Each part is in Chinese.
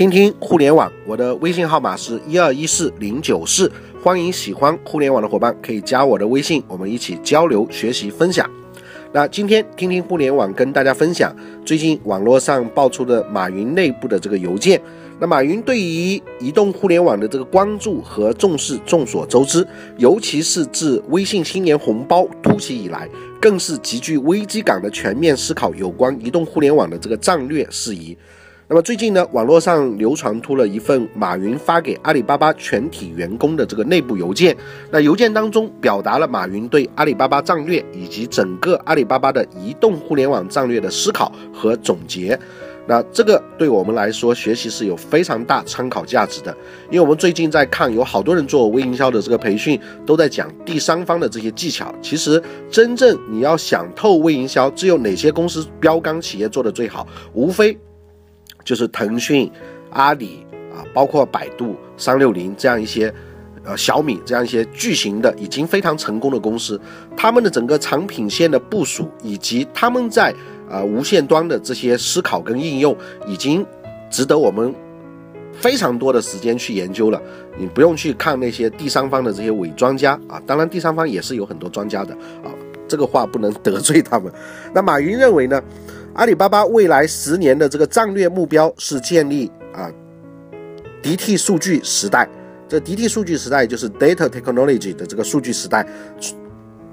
听听互联网，我的微信号码是一二一四零九四，欢迎喜欢互联网的伙伴可以加我的微信，我们一起交流、学习、分享。那今天听听互联网，跟大家分享最近网络上爆出的马云内部的这个邮件。那马云对于移动互联网的这个关注和重视众所周知，尤其是自微信新年红包突起以来，更是极具危机感的全面思考有关移动互联网的这个战略事宜。那么最近呢，网络上流传出了一份马云发给阿里巴巴全体员工的这个内部邮件。那邮件当中表达了马云对阿里巴巴战略以及整个阿里巴巴的移动互联网战略的思考和总结。那这个对我们来说学习是有非常大参考价值的，因为我们最近在看，有好多人做微营销的这个培训，都在讲第三方的这些技巧。其实真正你要想透微营销，只有哪些公司标杆企业做的最好，无非。就是腾讯、阿里啊，包括百度、三六零这样一些，呃，小米这样一些巨型的已经非常成功的公司，他们的整个产品线的部署，以及他们在呃无线端的这些思考跟应用，已经值得我们非常多的时间去研究了。你不用去看那些第三方的这些伪专家啊，当然第三方也是有很多专家的啊，这个话不能得罪他们。那马云认为呢？阿里巴巴未来十年的这个战略目标是建立啊，DT 数据时代。这 DT 数据时代就是 Data Technology 的这个数据时代。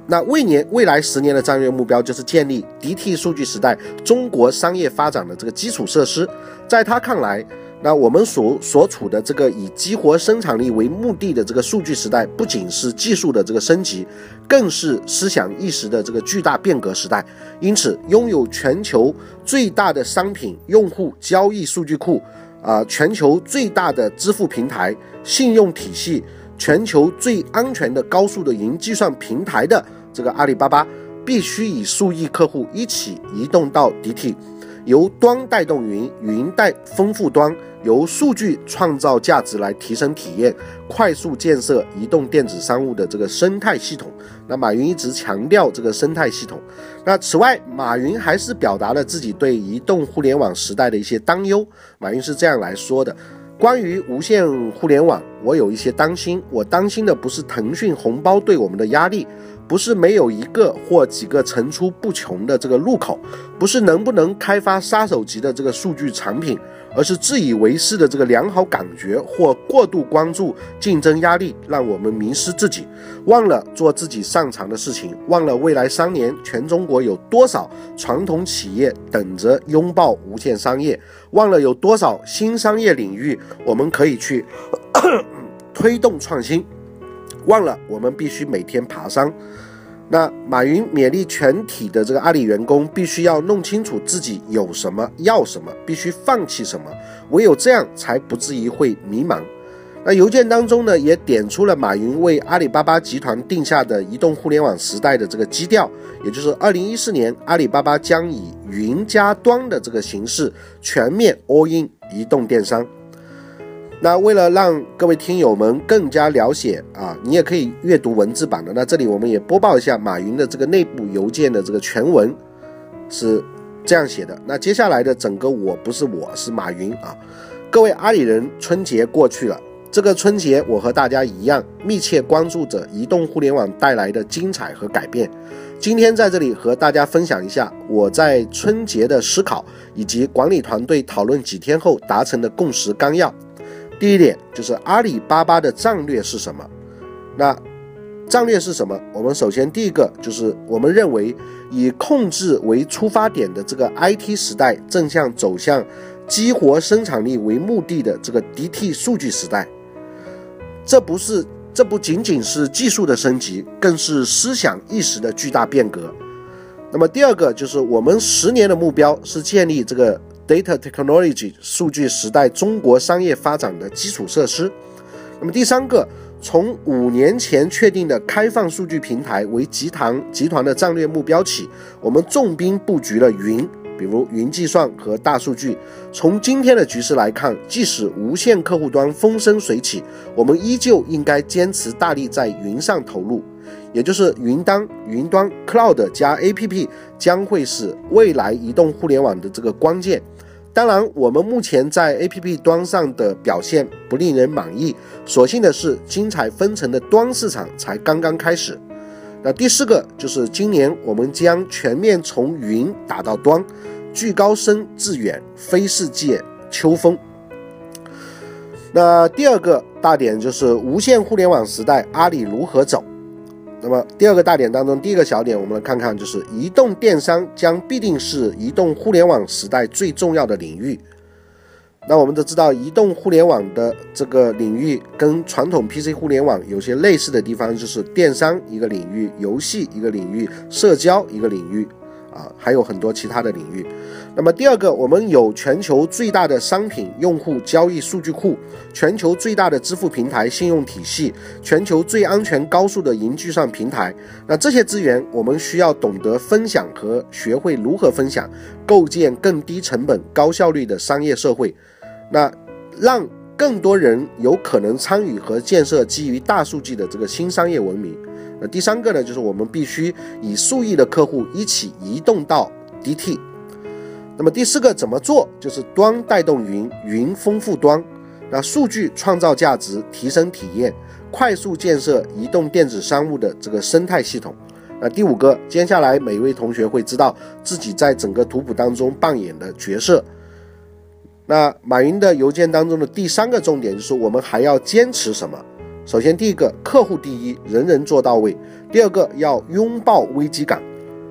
那未年未来十年的战略目标就是建立 DT 数据时代中国商业发展的这个基础设施。在他看来。那我们所所处的这个以激活生产力为目的的这个数据时代，不仅是技术的这个升级，更是思想意识的这个巨大变革时代。因此，拥有全球最大的商品用户交易数据库，啊，全球最大的支付平台、信用体系，全球最安全的高速的云计算平台的这个阿里巴巴，必须以数亿客户一起移动到 DT。由端带动云，云带丰富端，由数据创造价值来提升体验，快速建设移动电子商务的这个生态系统。那马云一直强调这个生态系统。那此外，马云还是表达了自己对移动互联网时代的一些担忧。马云是这样来说的：关于无线互联网，我有一些担心。我担心的不是腾讯红包对我们的压力。不是没有一个或几个层出不穷的这个入口，不是能不能开发杀手级的这个数据产品，而是自以为是的这个良好感觉或过度关注竞争压力，让我们迷失自己，忘了做自己擅长的事情，忘了未来三年全中国有多少传统企业等着拥抱无线商业，忘了有多少新商业领域我们可以去 推动创新。忘了，我们必须每天爬山。那马云勉励全体的这个阿里员工，必须要弄清楚自己有什么，要什么，必须放弃什么。唯有这样，才不至于会迷茫。那邮件当中呢，也点出了马云为阿里巴巴集团定下的移动互联网时代的这个基调，也就是二零一四年，阿里巴巴将以云加端的这个形式全面 all in 移动电商。那为了让各位听友们更加了解啊，你也可以阅读文字版的。那这里我们也播报一下马云的这个内部邮件的这个全文，是这样写的。那接下来的整个我不是我是马云啊，各位阿里人，春节过去了。这个春节我和大家一样，密切关注着移动互联网带来的精彩和改变。今天在这里和大家分享一下我在春节的思考，以及管理团队讨论几天后达成的共识纲要。第一点就是阿里巴巴的战略是什么？那战略是什么？我们首先第一个就是我们认为以控制为出发点的这个 IT 时代正向走向激活生产力为目的的这个 DT 数据时代。这不是，这不仅仅是技术的升级，更是思想意识的巨大变革。那么第二个就是我们十年的目标是建立这个。Data Technology 数据时代中国商业发展的基础设施。那么第三个，从五年前确定的开放数据平台为集团集团的战略目标起，我们重兵布局了云，比如云计算和大数据。从今天的局势来看，即使无线客户端风生水起，我们依旧应该坚持大力在云上投入，也就是云端、云端 Cloud 加 APP 将会是未来移动互联网的这个关键。当然，我们目前在 APP 端上的表现不令人满意。所幸的是，精彩纷呈的端市场才刚刚开始。那第四个就是今年我们将全面从云打到端，聚高深致远，非世界秋风。那第二个大点就是无线互联网时代，阿里如何走？那么第二个大点当中，第一个小点，我们来看看，就是移动电商将必定是移动互联网时代最重要的领域。那我们都知道，移动互联网的这个领域跟传统 PC 互联网有些类似的地方，就是电商一个领域，游戏一个领域，社交一个领域。啊，还有很多其他的领域。那么第二个，我们有全球最大的商品用户交易数据库，全球最大的支付平台信用体系，全球最安全高速的云计算平台。那这些资源，我们需要懂得分享和学会如何分享，构建更低成本、高效率的商业社会。那让更多人有可能参与和建设基于大数据的这个新商业文明。那第三个呢，就是我们必须以数亿的客户一起移动到 DT。那么第四个怎么做？就是端带动云，云丰富端，那数据创造价值，提升体验，快速建设移动电子商务的这个生态系统。那第五个，接下来每一位同学会知道自己在整个图谱当中扮演的角色。那马云的邮件当中的第三个重点就是我们还要坚持什么？首先，第一个，客户第一，人人做到位；第二个，要拥抱危机感；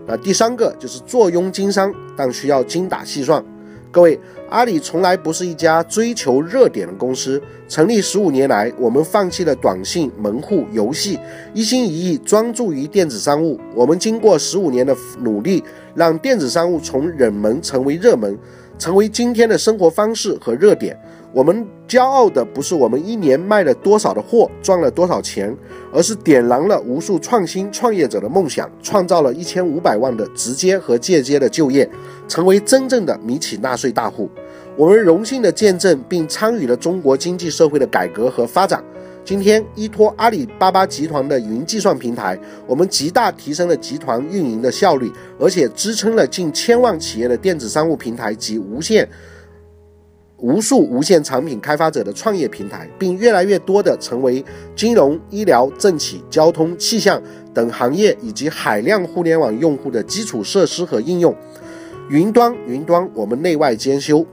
啊，第三个就是坐拥经商，但需要精打细算。各位，阿里从来不是一家追求热点的公司。成立十五年来，我们放弃了短信、门户、游戏，一心一意专注于电子商务。我们经过十五年的努力，让电子商务从冷门成为热门，成为今天的生活方式和热点。我们骄傲的不是我们一年卖了多少的货，赚了多少钱，而是点燃了无数创新创业者的梦想，创造了一千五百万的直接和间接的就业，成为真正的民企纳税大户。我们荣幸的见证并参与了中国经济社会的改革和发展。今天，依托阿里巴巴集团的云计算平台，我们极大提升了集团运营的效率，而且支撑了近千万企业的电子商务平台及无线。无数无线产品开发者的创业平台，并越来越多的成为金融、医疗、政企、交通、气象等行业以及海量互联网用户的基础设施和应用。云端，云端，我们内外兼修。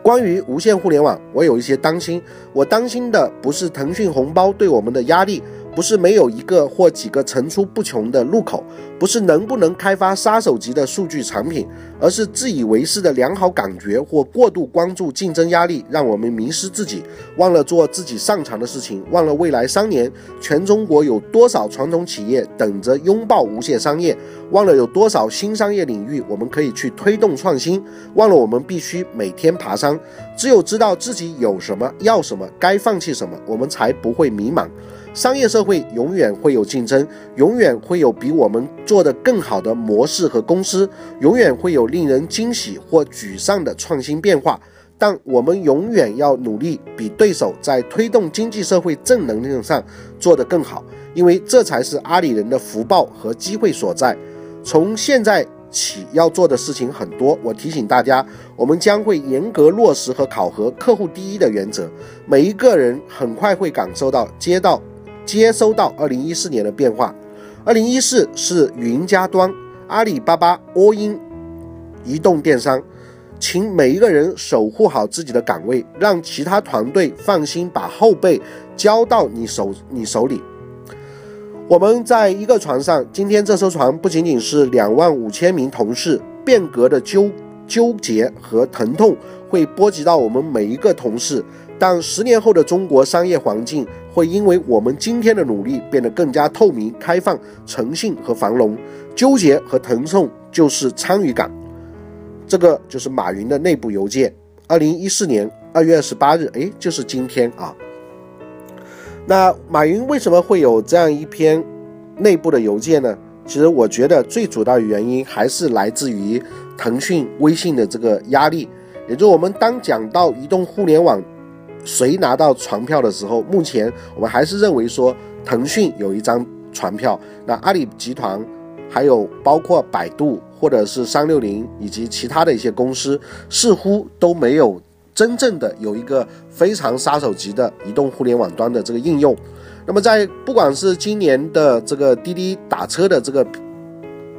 关于无线互联网，我有一些担心。我担心的不是腾讯红包对我们的压力。不是没有一个或几个层出不穷的入口，不是能不能开发杀手级的数据产品，而是自以为是的良好感觉或过度关注竞争压力，让我们迷失自己，忘了做自己擅长的事情，忘了未来三年全中国有多少传统企业等着拥抱无线商业，忘了有多少新商业领域我们可以去推动创新，忘了我们必须每天爬山。只有知道自己有什么，要什么，该放弃什么，我们才不会迷茫。商业社会永远会有竞争，永远会有比我们做得更好的模式和公司，永远会有令人惊喜或沮丧的创新变化。但我们永远要努力比对手在推动经济社会正能量上做得更好，因为这才是阿里人的福报和机会所在。从现在起要做的事情很多，我提醒大家，我们将会严格落实和考核客户第一的原则。每一个人很快会感受到接到。接收到二零一四年的变化，二零一四是云加端，阿里巴巴 all in 移动电商，请每一个人守护好自己的岗位，让其他团队放心把后背交到你手你手里。我们在一个船上，今天这艘船不仅仅是两万五千名同事变革的纠纠结和疼痛，会波及到我们每一个同事。但十年后的中国商业环境会因为我们今天的努力变得更加透明、开放、诚信和繁荣。纠结和疼痛就是参与感。这个就是马云的内部邮件，二零一四年二月二十八日，哎，就是今天啊。那马云为什么会有这样一篇内部的邮件呢？其实我觉得最主要的原因还是来自于腾讯、微信的这个压力。也就是我们当讲到移动互联网。谁拿到船票的时候，目前我们还是认为说腾讯有一张船票，那阿里集团还有包括百度或。或者是三六零以及其他的一些公司，似乎都没有真正的有一个非常杀手级的移动互联网端的这个应用。那么在不管是今年的这个滴滴打车的这个。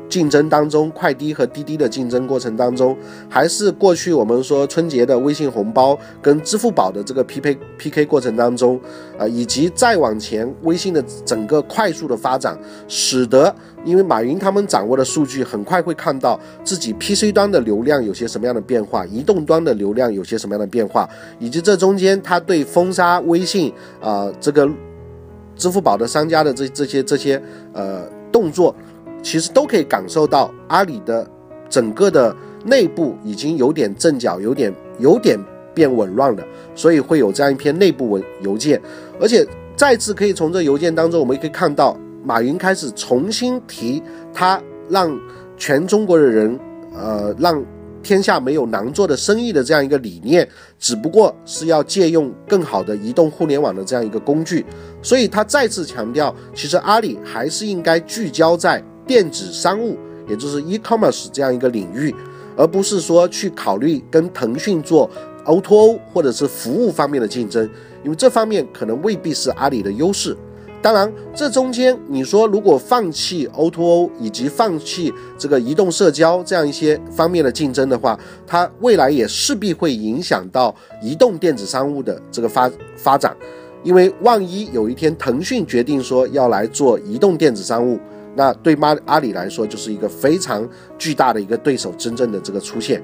竞争当中，快滴和滴滴的竞争过程当中，还是过去我们说春节的微信红包跟支付宝的这个匹配 PK 过程当中，啊，以及再往前微信的整个快速的发展，使得因为马云他们掌握的数据，很快会看到自己 PC 端的流量有些什么样的变化，移动端的流量有些什么样的变化，以及这中间他对封杀微信啊这个支付宝的商家的这这些这些呃动作。其实都可以感受到阿里的整个的内部已经有点阵脚，有点有点变紊乱了，所以会有这样一篇内部文邮件，而且再次可以从这邮件当中，我们也可以看到马云开始重新提他让全中国的人，呃，让天下没有难做的生意的这样一个理念，只不过是要借用更好的移动互联网的这样一个工具，所以他再次强调，其实阿里还是应该聚焦在。电子商务，也就是 e-commerce 这样一个领域，而不是说去考虑跟腾讯做 O2O 或者是服务方面的竞争，因为这方面可能未必是阿里的优势。当然，这中间你说如果放弃 O2O 以及放弃这个移动社交这样一些方面的竞争的话，它未来也势必会影响到移动电子商务的这个发发展，因为万一有一天腾讯决定说要来做移动电子商务。那对马阿里来说，就是一个非常巨大的一个对手，真正的这个出现。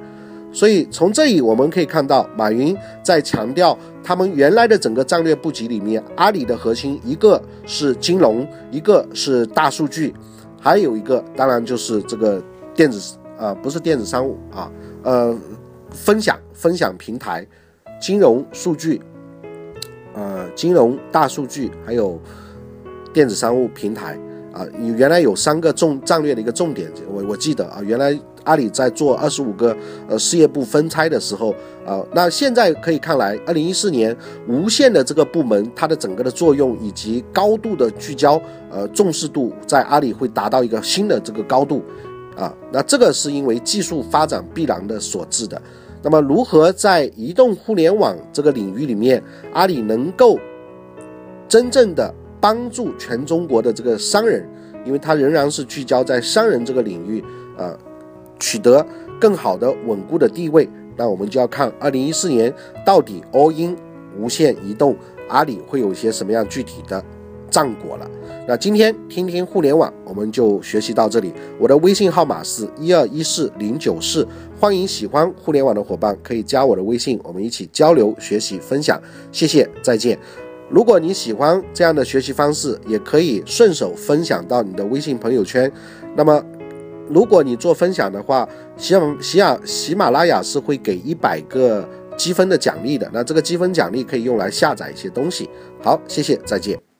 所以从这里我们可以看到，马云在强调他们原来的整个战略布局里面，阿里的核心一个是金融，一个是大数据，还有一个当然就是这个电子啊，不是电子商务啊，呃，分享分享平台，金融数据，呃，金融大数据，还有电子商务平台。啊，原来有三个重战略的一个重点，我我记得啊，原来阿里在做二十五个呃事业部分拆的时候啊，那现在可以看来，二零一四年无线的这个部门它的整个的作用以及高度的聚焦，呃重视度在阿里会达到一个新的这个高度啊，那这个是因为技术发展必然的所致的。那么如何在移动互联网这个领域里面，阿里能够真正的？帮助全中国的这个商人，因为他仍然是聚焦在商人这个领域，啊，取得更好的稳固的地位。那我们就要看二零一四年到底 all in 无线移动阿里会有一些什么样具体的战果了。那今天听听互联网，我们就学习到这里。我的微信号码是一二一四零九四，欢迎喜欢互联网的伙伴可以加我的微信，我们一起交流、学习、分享。谢谢，再见。如果你喜欢这样的学习方式，也可以顺手分享到你的微信朋友圈。那么，如果你做分享的话，喜马喜马喜马拉雅是会给一百个积分的奖励的。那这个积分奖励可以用来下载一些东西。好，谢谢，再见。